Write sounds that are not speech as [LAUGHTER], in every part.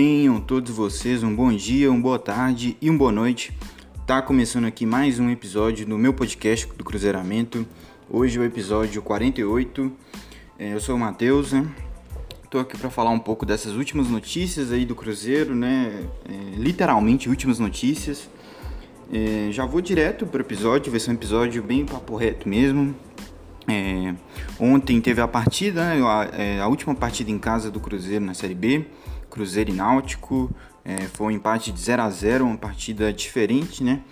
Tenham todos vocês um bom dia, uma boa tarde e uma boa noite. Tá começando aqui mais um episódio do meu podcast do Cruzeiramento. Hoje é o episódio 48. É, eu sou o Matheus, né? Tô aqui para falar um pouco dessas últimas notícias aí do Cruzeiro, né? É, literalmente últimas notícias. É, já vou direto pro episódio, vai ser um episódio bem papo reto mesmo. É, ontem teve a partida, né, a, é, a, última partida em casa do Cruzeiro na Série B, Cruzeiro e Náutico. É, foi um empate de 0 a 0 uma partida diferente, né?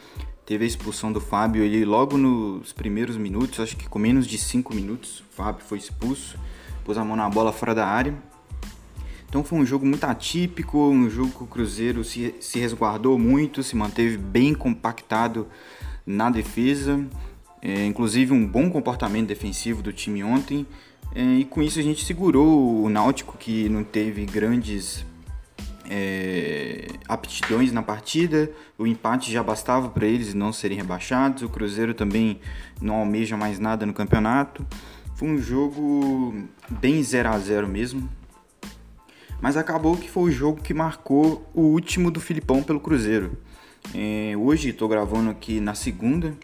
Teve a expulsão do Fábio ele logo nos primeiros minutos, acho que com menos de 5 minutos, o Fábio foi expulso, pôs a mão na bola fora da área. Então foi um jogo muito atípico, um jogo que o Cruzeiro se, se resguardou muito, se manteve bem compactado na defesa. É, inclusive um bom comportamento defensivo do time ontem. É, e com isso a gente segurou o Náutico, que não teve grandes é, aptidões na partida. O empate já bastava para eles não serem rebaixados. O Cruzeiro também não almeja mais nada no campeonato. Foi um jogo bem 0 a 0 mesmo. Mas acabou que foi o jogo que marcou o último do Filipão pelo Cruzeiro. É, hoje estou gravando aqui na segunda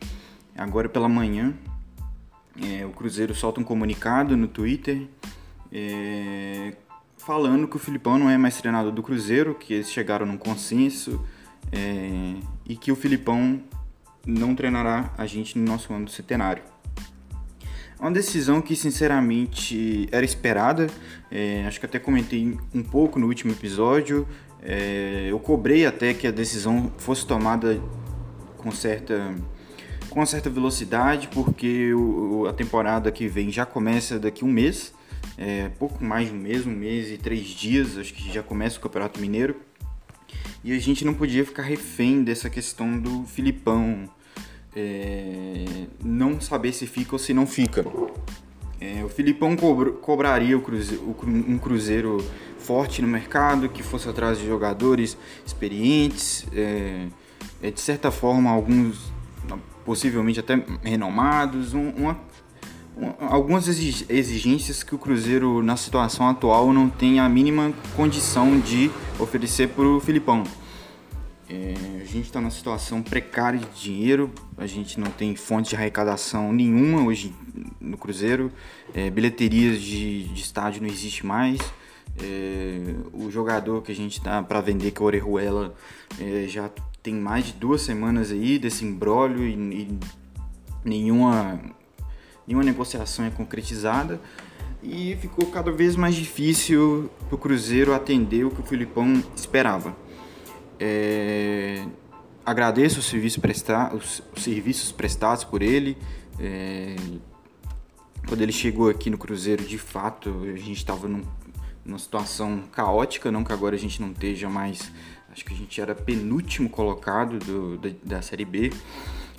agora pela manhã, é, o Cruzeiro solta um comunicado no Twitter é, falando que o Filipão não é mais treinador do Cruzeiro, que eles chegaram num consenso é, e que o Filipão não treinará a gente no nosso ano do centenário. É uma decisão que sinceramente era esperada, é, acho que até comentei um pouco no último episódio. É, eu cobrei até que a decisão fosse tomada com certa com certa velocidade, porque o, a temporada que vem já começa daqui um mês, é, pouco mais de um mês, um mês e três dias, acho que já começa o Campeonato Mineiro. E a gente não podia ficar refém dessa questão do Filipão é, não saber se fica ou se não fica. É, o Filipão cobr cobraria o cruzeiro, um cruzeiro forte no mercado, que fosse atrás de jogadores experientes, é, é de certa forma alguns possivelmente até renomados, um, uma, uma, algumas exigências que o Cruzeiro, na situação atual, não tem a mínima condição de oferecer para o Filipão. É, a gente está numa situação precária de dinheiro, a gente não tem fonte de arrecadação nenhuma hoje no Cruzeiro, é, bilheterias de, de estádio não existe mais. É, o jogador que a gente está para vender, que é o Orejuela, é, já tem mais de duas semanas aí desse embrólio e, e nenhuma, nenhuma negociação é concretizada e ficou cada vez mais difícil para o Cruzeiro atender o que o Filipão esperava. É, agradeço os serviços, presta os, os serviços prestados por ele. É, quando ele chegou aqui no Cruzeiro, de fato, a gente estava num, numa situação caótica, não que agora a gente não esteja mais acho que a gente era penúltimo colocado do, da, da Série B.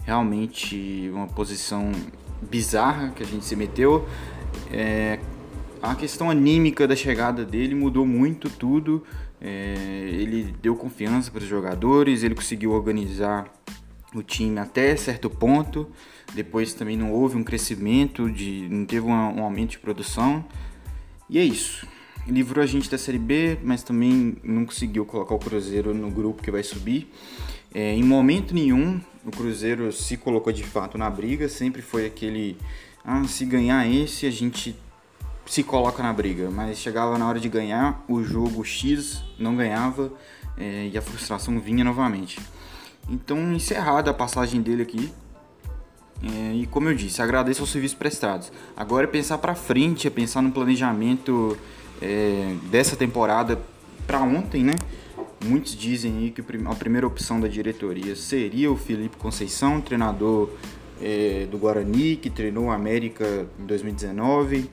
Realmente uma posição bizarra que a gente se meteu. É, a questão anímica da chegada dele mudou muito tudo. É, ele deu confiança para os jogadores, ele conseguiu organizar o time até certo ponto. Depois também não houve um crescimento, de, não teve um, um aumento de produção. E é isso livrou a gente da Série B, mas também não conseguiu colocar o Cruzeiro no grupo que vai subir. É, em momento nenhum o Cruzeiro se colocou de fato na briga, sempre foi aquele, ah, se ganhar esse a gente se coloca na briga, mas chegava na hora de ganhar o jogo X, não ganhava é, e a frustração vinha novamente. Então, encerrada a passagem dele aqui, é, e como eu disse, agradeço aos serviços prestados. Agora é pensar para frente, é pensar no planejamento é, dessa temporada para ontem, né? Muitos dizem aí que a primeira opção da diretoria seria o Felipe Conceição, treinador é, do Guarani, que treinou a América em 2019,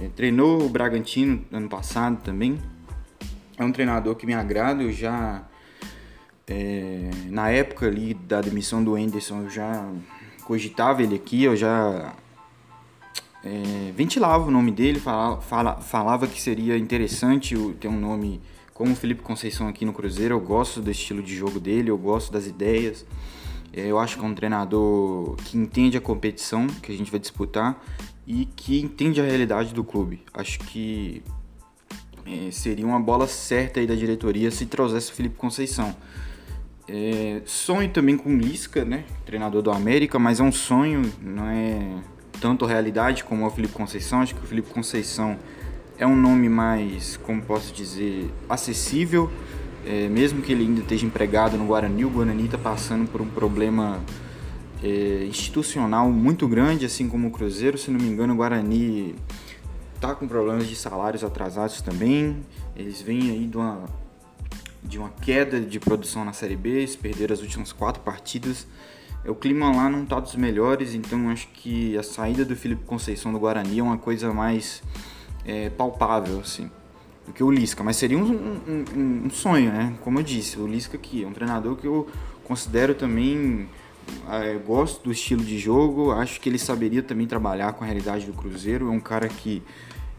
é, treinou o Bragantino ano passado também. É um treinador que me agrada, eu já é, na época ali da demissão do Anderson eu já cogitava ele aqui, eu já é, ventilava o nome dele, fala, fala, falava que seria interessante ter um nome como Felipe Conceição aqui no Cruzeiro. Eu gosto do estilo de jogo dele, eu gosto das ideias. É, eu acho que é um treinador que entende a competição que a gente vai disputar e que entende a realidade do clube. Acho que é, seria uma bola certa aí da diretoria se trouxesse o Felipe Conceição. É, sonho também com o Lisca, né? Treinador do América, mas é um sonho, não é tanto realidade como o Felipe Conceição. Acho que o Felipe Conceição é um nome mais, como posso dizer, acessível. É, mesmo que ele ainda esteja empregado no Guarani, o Guarani está passando por um problema é, institucional muito grande, assim como o Cruzeiro. Se não me engano, o Guarani está com problemas de salários atrasados também. Eles vêm aí de uma, de uma queda de produção na Série B, eles perderam as últimas quatro partidas. O clima lá não está dos melhores, então acho que a saída do Felipe Conceição do Guarani é uma coisa mais é, palpável, assim, do que o Lisca. Mas seria um, um, um, sonho, né? Como eu disse, o Lisca aqui é um treinador que eu considero também é, gosto do estilo de jogo, acho que ele saberia também trabalhar com a realidade do Cruzeiro. É um cara que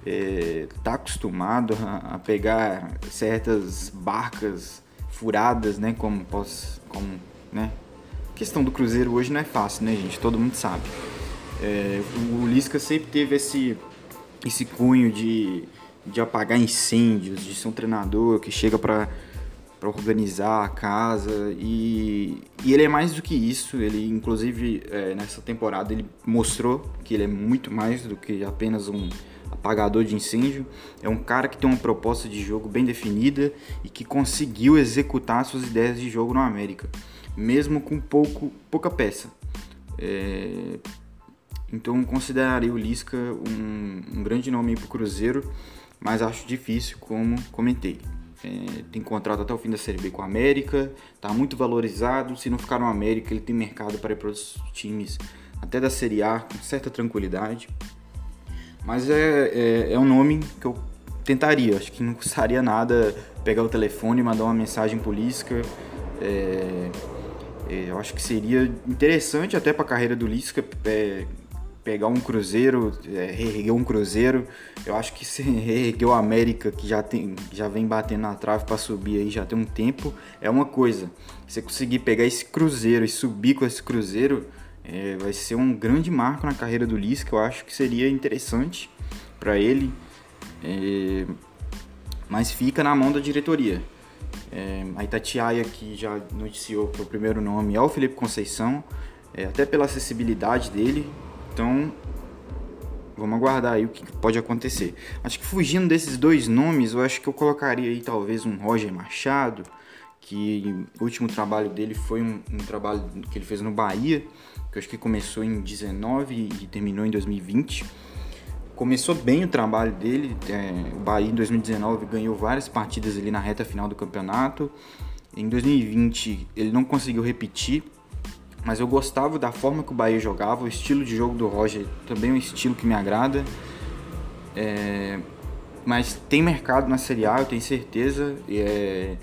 está é, acostumado a, a, pegar certas barcas furadas, né? Como posso, como, né? Questão do Cruzeiro hoje não é fácil, né, gente? Todo mundo sabe. É, o Lisca sempre teve esse esse cunho de, de apagar incêndios, de ser um treinador que chega para organizar a casa e, e ele é mais do que isso. Ele, inclusive, é, nessa temporada ele mostrou que ele é muito mais do que apenas um apagador de incêndio. É um cara que tem uma proposta de jogo bem definida e que conseguiu executar suas ideias de jogo no América, mesmo com pouco, pouca peça. É, então consideraria o Lisca um, um grande nome para o Cruzeiro, mas acho difícil, como comentei. É, tem contrato até o fim da Série B com a América, está muito valorizado. Se não ficar no América, ele tem mercado para ir para os times até da Série A com certa tranquilidade. Mas é, é, é, um nome que eu tentaria. Acho que não custaria nada pegar o telefone e mandar uma mensagem política. É, eu acho que seria interessante até para a carreira do Lisca é, pegar um Cruzeiro, é, reerguer um Cruzeiro. Eu acho que se [LAUGHS] reerguer o América, que já, tem, já vem batendo na trave para subir aí já tem um tempo, é uma coisa. Você conseguir pegar esse Cruzeiro e subir com esse Cruzeiro, é, vai ser um grande marco na carreira do que eu acho que seria interessante para ele. É, mas fica na mão da diretoria. É, a Itatiaia, que já noticiou que o primeiro nome é o Felipe Conceição, é, até pela acessibilidade dele, então, vamos aguardar aí o que pode acontecer. Acho que fugindo desses dois nomes, eu acho que eu colocaria aí talvez um Roger Machado, que o último trabalho dele foi um, um trabalho que ele fez no Bahia, que eu acho que começou em 19 e terminou em 2020. Começou bem o trabalho dele, é, o Bahia em 2019 ganhou várias partidas ali na reta final do campeonato. Em 2020 ele não conseguiu repetir mas eu gostava da forma que o Bahia jogava, o estilo de jogo do Roger também é um estilo que me agrada. É, mas tem mercado na Série A, eu tenho certeza. É,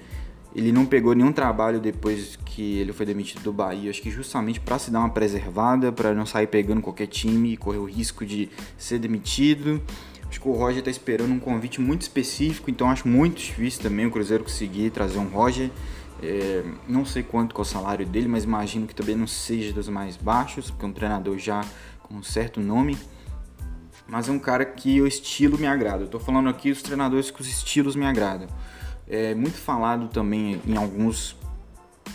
ele não pegou nenhum trabalho depois que ele foi demitido do Bahia, acho que justamente para se dar uma preservada, para não sair pegando qualquer time e correr o risco de ser demitido. Acho que o Roger está esperando um convite muito específico, então acho muito difícil também o Cruzeiro conseguir trazer um Roger. É, não sei quanto é o salário dele, mas imagino que também não seja dos mais baixos, porque é um treinador já com um certo nome. Mas é um cara que o estilo me agrada. Eu tô falando aqui os treinadores que os estilos me agradam. É muito falado também em alguns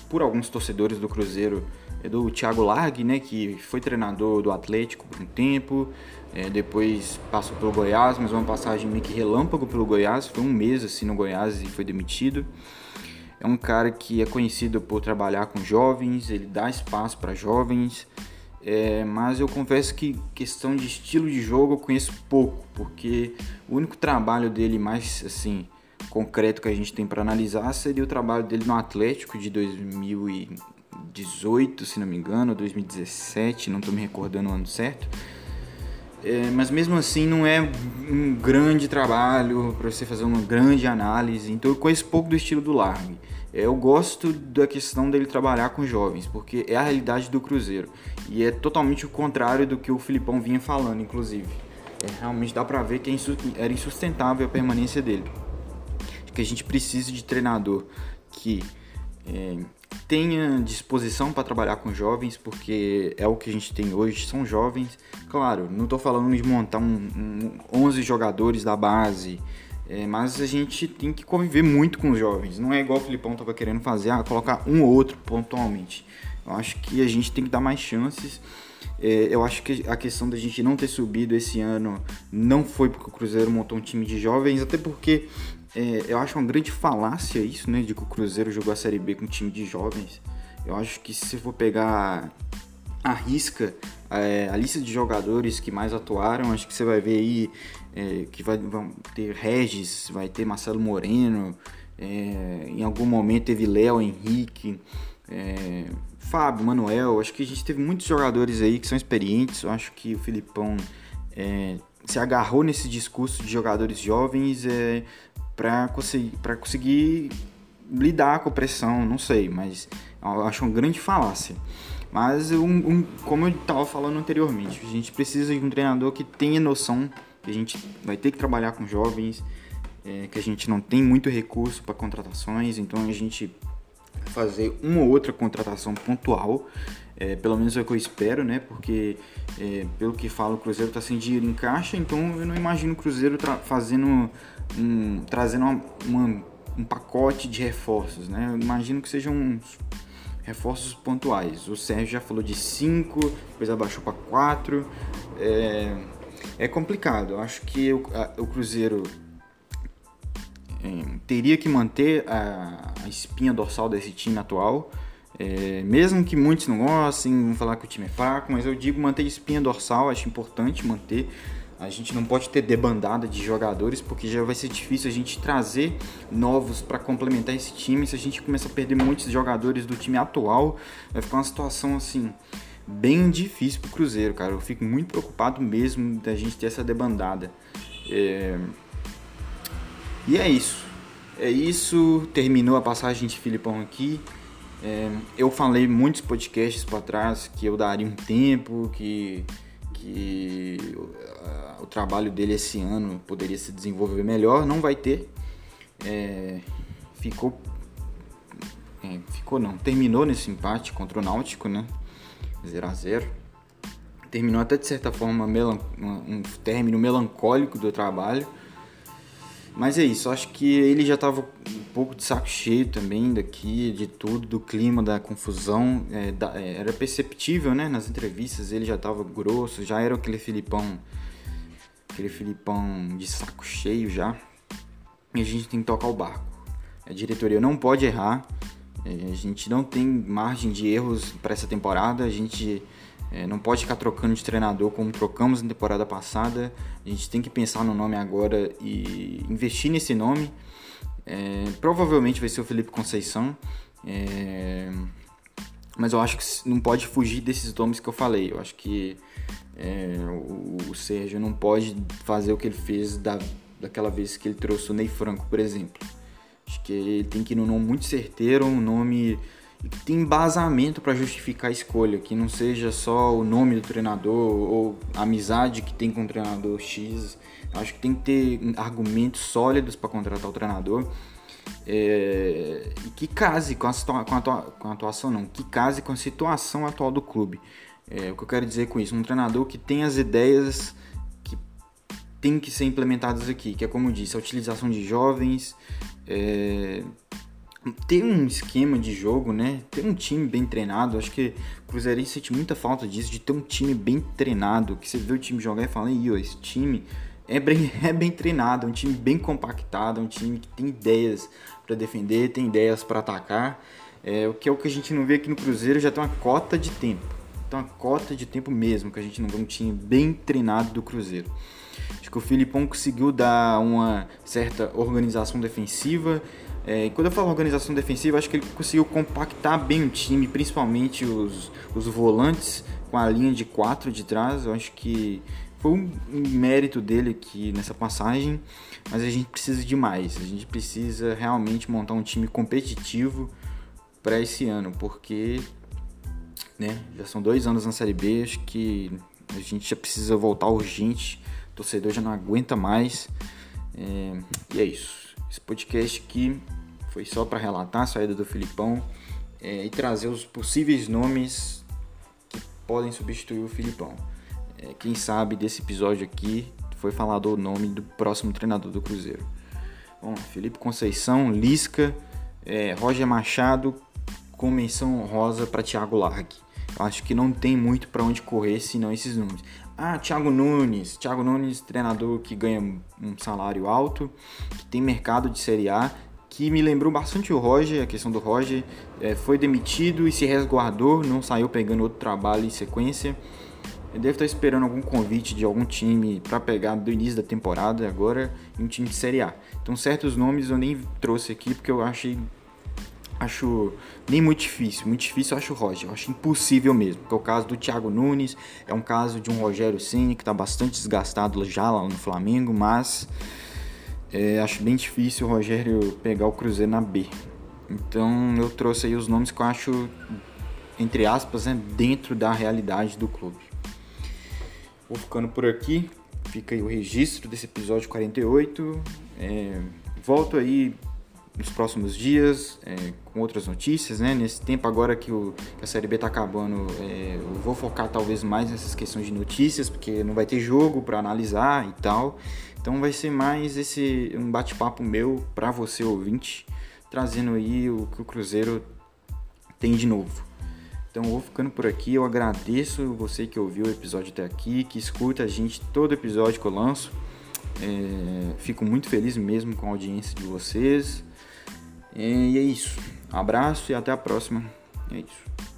por alguns torcedores do Cruzeiro é do Thiago Largue, né, que foi treinador do Atlético por um tempo, é, depois passou pelo Goiás, mas uma passagem meio que relâmpago pelo Goiás, foi um mês assim no Goiás e foi demitido. É um cara que é conhecido por trabalhar com jovens, ele dá espaço para jovens, é, mas eu confesso que questão de estilo de jogo eu conheço pouco, porque o único trabalho dele mais assim concreto que a gente tem para analisar seria o trabalho dele no Atlético de 2018, se não me engano, 2017, não estou me recordando o ano certo. É, mas mesmo assim não é um grande trabalho para você fazer uma grande análise. Então eu conheço pouco do estilo do Largue. É, eu gosto da questão dele trabalhar com jovens, porque é a realidade do Cruzeiro. E é totalmente o contrário do que o Filipão vinha falando, inclusive. É, realmente dá pra ver que é era insustentável a permanência dele. Que a gente precisa de treinador que é, tenha disposição para trabalhar com jovens, porque é o que a gente tem hoje, são jovens. Claro, não estou falando de montar um, um, 11 jogadores da base É, mas a gente tem que conviver muito com os jovens. Não é igual o Filipão estava querendo fazer, ah, colocar um ou outro pontualmente. Eu acho que a gente tem que dar mais chances. É, eu acho que a questão da gente não ter subido esse ano não foi porque o Cruzeiro montou um time de jovens, até porque é, eu acho uma grande falácia isso, né? De que o Cruzeiro jogou a Série B com um time de jovens. Eu acho que se for pegar a risca, é, a lista de jogadores que mais atuaram, acho que você vai ver aí é, que vai, vão ter Regis, vai ter Marcelo Moreno, é, em algum momento teve Léo Henrique, é, Fábio, Manuel, acho que a gente teve muitos jogadores aí que são experientes, eu acho que o Filipão é, se agarrou nesse discurso de jogadores jovens é, para conseguir, conseguir lidar com a pressão, não sei, mas acho uma grande falácia. Mas, um, um, como eu estava falando anteriormente, a gente precisa de um treinador que tenha noção que a gente vai ter que trabalhar com jovens, é, que a gente não tem muito recurso para contratações, então a gente fazer uma ou outra contratação pontual, é, pelo menos é o que eu espero, né? Porque é, pelo que fala o Cruzeiro está sem dinheiro em caixa, então eu não imagino o Cruzeiro fazendo um, trazendo uma, uma, um pacote de reforços, né? Eu imagino que sejam uns reforços pontuais. O Sérgio já falou de 5, depois abaixou para 4. É, é complicado. Eu acho que o, a, o Cruzeiro é, teria que manter a, a, espinha dorsal desse time atual. É, mesmo que muitos não gostem, vão falar que o time é fraco, mas eu digo manter espinha dorsal, acho importante manter. A gente não pode ter debandada de jogadores, porque já vai ser difícil a gente trazer novos para complementar esse time. Se a gente começar a perder muitos jogadores do time atual, vai ficar uma situação assim bem difícil pro Cruzeiro, cara. Eu fico muito preocupado mesmo da gente ter essa debandada. É... E é isso. É isso. Terminou a passagem de Filipão aqui. É... Eu falei muitos podcasts para trás que eu daria um tempo, que que o trabalho dele esse ano poderia se desenvolver melhor, não vai ter. É, ficou. É, ficou não, terminou nesse empate contra o Náutico, né? 0 a 0 Terminou até de certa forma um término melancólico do trabalho. Mas é isso, acho que ele já estava um pouco de saco cheio também daqui, de tudo, do clima, da confusão. É, da, é, era perceptível, né? Nas entrevistas ele já estava grosso, já era aquele Filipão, aquele Filipão de saco cheio já. E a gente tem que tocar o barco. A diretoria não pode errar, é, a gente não tem margem de erros para essa temporada, a gente é, não pode ficar trocando de treinador como trocamos na temporada passada. A gente tem que pensar no nome agora e investir nesse nome. É, provavelmente vai ser o Felipe Conceição. É, mas eu acho que não pode fugir desses nomes que eu falei. Eu acho que é, o, o Sérgio não pode fazer o que ele fez da, daquela vez que ele trouxe o Ney Franco, por exemplo. Acho que ele tem que ir num nome muito certeiro, um nome tem embasamento para justificar a escolha, que não seja só o nome do treinador ou a amizade que tem com o treinador X. Acho que tem que ter argumentos sólidos para contratar o treinador. É, que case com a, com, a, com a atuação, não, que case com a situação atual do clube. É, o que eu quero dizer com isso? Um treinador que tem as ideias que tem que ser implementadas aqui, que é como eu disse, a utilização de jovens, é, ter um esquema de jogo, né? Ter um time bem treinado. Acho que o Cruzeirense sente muita falta disso, de ter um time bem treinado. Que você vê o time jogar e fala, ó, esse time é bem, [LAUGHS] é bem treinado, é um time bem compactado, é um time que tem ideias para defender, tem ideias para atacar. É, o que é o que a gente não vê aqui no Cruzeiro já tem uma cota de tempo. Tem uma cota de tempo mesmo, que a gente não vê um time bem treinado do Cruzeiro. Acho que o Filipão conseguiu dar uma certa organização defensiva, é, quando eu falo organização defensiva, acho que ele conseguiu compactar bem o time, principalmente os, os volantes com a linha de quatro de trás. Eu acho que foi um, mérito dele aqui nessa passagem, mas a gente precisa de mais. A gente precisa realmente montar um time competitivo para esse ano, porque né, já são dois anos na Série B, acho que a gente já precisa voltar urgente. O torcedor já não aguenta mais. É, e é isso. Esse podcast aqui foi só para relatar a saída do Filipão é, e trazer os possíveis nomes que podem substituir o Filipão. É, quem sabe desse episódio aqui foi falado o nome do próximo treinador do Cruzeiro. Bom, Felipe Conceição, Lisca, é, Roger Machado, com menção rosa para Thiago Largue. Acho que não tem muito para onde correr senão esses números. Ah, Thiago Nunes. Thiago Nunes, treinador que ganha um salário alto, que tem mercado de Série A, que me lembrou bastante o Roger, a questão do Roger. É, foi demitido e se resguardou, não saiu pegando outro trabalho em sequência. Ele deve estar esperando algum convite de algum time para pegar do início da temporada agora em um time de Série A. Então certos nomes eu nem trouxe aqui porque eu achei acho nem muito difícil. Muito difícil eu acho o Roger. Eu acho impossível mesmo. Que é o caso do Thiago Nunes, é um caso de um Rogério Ceni que está bastante desgastado já lá no Flamengo, mas é, acho bem difícil o Rogério pegar o Cruzeiro na B. Então eu trouxe aí os nomes que eu acho, entre aspas, né, dentro da realidade do clube. Vou ficando por aqui. Fica aí o registro desse episódio 48. É, volto aí nos próximos dias é, com outras notícias, né? Nesse tempo agora que, o, que a Série B está acabando, é, eu vou focar talvez mais nessas questões de notícias, porque não vai ter jogo para analisar e tal. Então vai ser mais esse um bate-papo meu para você ouvinte, trazendo aí o que o Cruzeiro tem de novo. Então vou ficando por aqui, eu agradeço você que ouviu o episódio até aqui, que escuta a gente todo episódio que eu lanço. É, fico muito feliz mesmo com a audiência de vocês. E é isso. Um abraço e até a próxima. É isso.